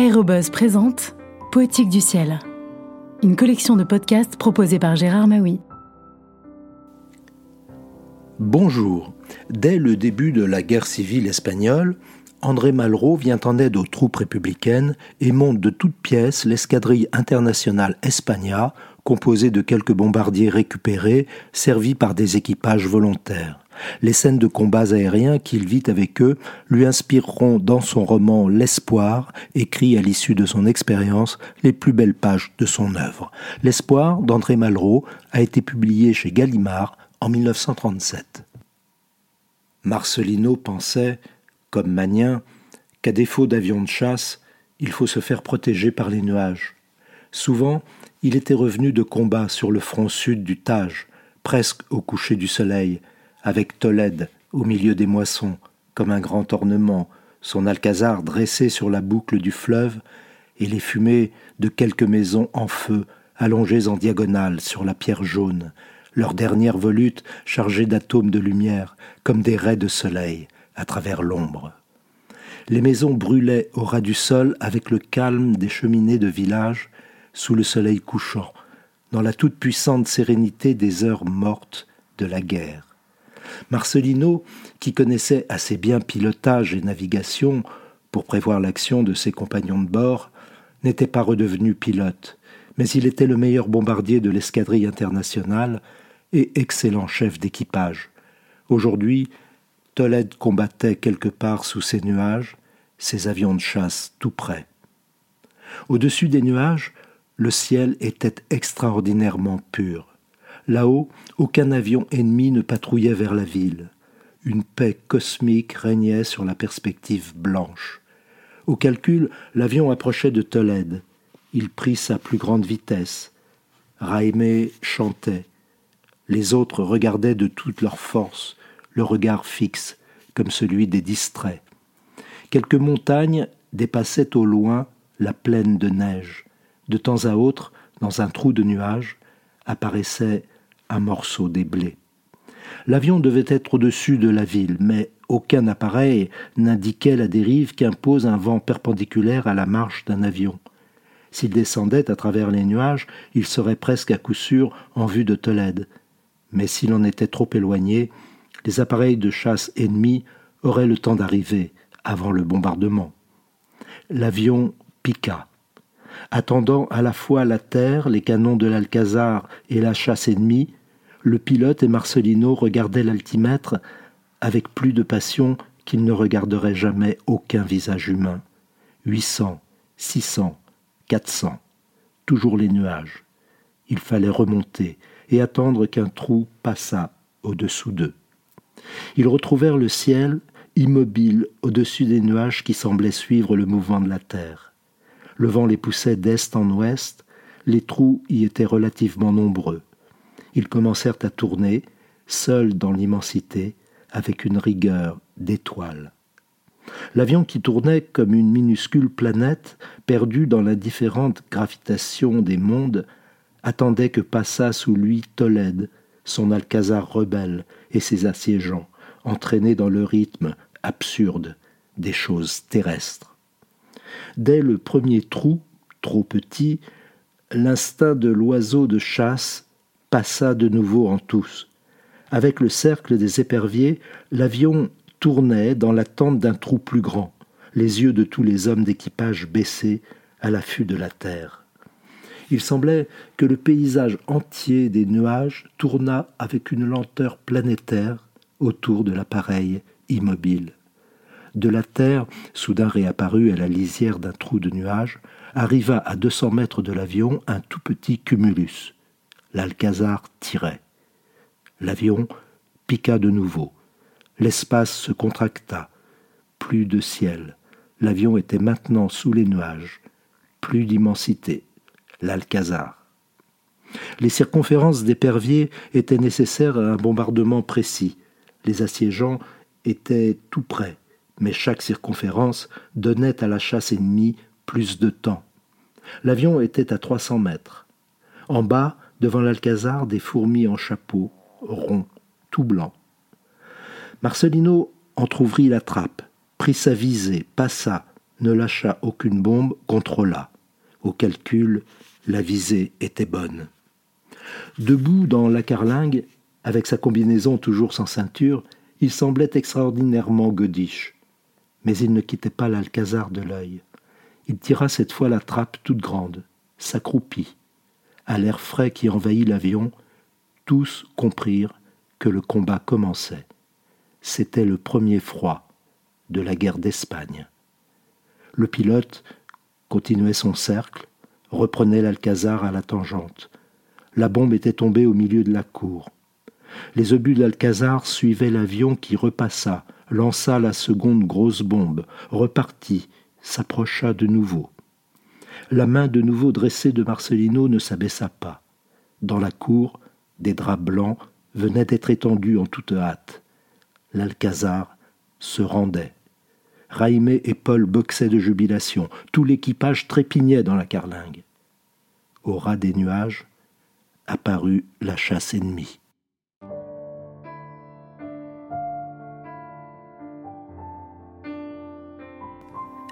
Aérobuzz présente Poétique du ciel, une collection de podcasts proposée par Gérard Maui. Bonjour. Dès le début de la guerre civile espagnole, André Malraux vient en aide aux troupes républicaines et monte de toutes pièces l'escadrille internationale Espagna, composée de quelques bombardiers récupérés, servis par des équipages volontaires. Les scènes de combats aériens qu'il vit avec eux lui inspireront dans son roman L'espoir, écrit à l'issue de son expérience, les plus belles pages de son œuvre. L'espoir d'André Malraux a été publié chez Gallimard en 1937. Marcelino pensait, comme Magnin, qu'à défaut d'avions de chasse, il faut se faire protéger par les nuages. Souvent, il était revenu de combat sur le front sud du Tage, presque au coucher du soleil, avec Tolède au milieu des moissons, comme un grand ornement, son alcazar dressé sur la boucle du fleuve, et les fumées de quelques maisons en feu allongées en diagonale sur la pierre jaune, leurs dernières volutes chargées d'atomes de lumière, comme des raies de soleil à travers l'ombre. Les maisons brûlaient au ras du sol avec le calme des cheminées de village sous le soleil couchant, dans la toute-puissante sérénité des heures mortes de la guerre. Marcelino, qui connaissait assez bien pilotage et navigation pour prévoir l'action de ses compagnons de bord, n'était pas redevenu pilote, mais il était le meilleur bombardier de l'escadrille internationale et excellent chef d'équipage. Aujourd'hui, Tolède combattait quelque part sous ces nuages, ses avions de chasse tout près. Au-dessus des nuages, le ciel était extraordinairement pur. Là-haut, aucun avion ennemi ne patrouillait vers la ville. Une paix cosmique régnait sur la perspective blanche. Au calcul, l'avion approchait de Tolède. Il prit sa plus grande vitesse. Raimé chantait. Les autres regardaient de toute leur force, le regard fixe, comme celui des distraits. Quelques montagnes dépassaient au loin la plaine de neige. De temps à autre, dans un trou de nuages, apparaissait un morceau des blés. L'avion devait être au-dessus de la ville, mais aucun appareil n'indiquait la dérive qu'impose un vent perpendiculaire à la marche d'un avion. S'il descendait à travers les nuages, il serait presque à coup sûr en vue de Tolède. Mais s'il en était trop éloigné, les appareils de chasse ennemis auraient le temps d'arriver avant le bombardement. L'avion piqua. Attendant à la fois la terre, les canons de l'Alcazar et la chasse ennemie, le pilote et Marcelino regardaient l'altimètre avec plus de passion qu'ils ne regarderaient jamais aucun visage humain. Huit cents, six cents, quatre cents, toujours les nuages. Il fallait remonter et attendre qu'un trou passât au-dessous d'eux. Ils retrouvèrent le ciel immobile au-dessus des nuages qui semblaient suivre le mouvement de la terre. Le vent les poussait d'est en ouest, les trous y étaient relativement nombreux ils commencèrent à tourner, seuls dans l'immensité, avec une rigueur d'étoiles. L'avion qui tournait comme une minuscule planète, perdue dans l'indifférente gravitation des mondes, attendait que passât sous lui Tolède, son alcazar rebelle et ses assiégeants, entraînés dans le rythme absurde des choses terrestres. Dès le premier trou, trop petit, l'instinct de l'oiseau de chasse passa de nouveau en tous. Avec le cercle des éperviers, l'avion tournait dans l'attente d'un trou plus grand, les yeux de tous les hommes d'équipage baissés à l'affût de la terre. Il semblait que le paysage entier des nuages tourna avec une lenteur planétaire autour de l'appareil immobile. De la terre, soudain réapparue à la lisière d'un trou de nuages, arriva à deux cents mètres de l'avion un tout petit cumulus l'Alcazar tirait. L'avion piqua de nouveau. L'espace se contracta. Plus de ciel. L'avion était maintenant sous les nuages. Plus d'immensité. L'Alcazar. Les circonférences d'éperviers étaient nécessaires à un bombardement précis. Les assiégeants étaient tout près, mais chaque circonférence donnait à la chasse ennemie plus de temps. L'avion était à 300 mètres. En bas, devant l'Alcazar des fourmis en chapeau, rond, tout blanc. Marcelino entr'ouvrit la trappe, prit sa visée, passa, ne lâcha aucune bombe, contrôla. Au calcul, la visée était bonne. Debout dans la carlingue, avec sa combinaison toujours sans ceinture, il semblait extraordinairement godiche. Mais il ne quittait pas l'alcazar de l'œil. Il tira cette fois la trappe toute grande, s'accroupit. À l'air frais qui envahit l'avion, tous comprirent que le combat commençait. C'était le premier froid de la guerre d'Espagne. Le pilote continuait son cercle, reprenait l'Alcazar à la tangente. La bombe était tombée au milieu de la cour. Les obus de l'Alcazar suivaient l'avion qui repassa, lança la seconde grosse bombe, repartit, s'approcha de nouveau. La main de nouveau dressée de Marcelino ne s'abaissa pas. Dans la cour, des draps blancs venaient d'être étendus en toute hâte. L'Alcazar se rendait. Raimé et Paul boxaient de jubilation. Tout l'équipage trépignait dans la carlingue. Au ras des nuages apparut la chasse ennemie.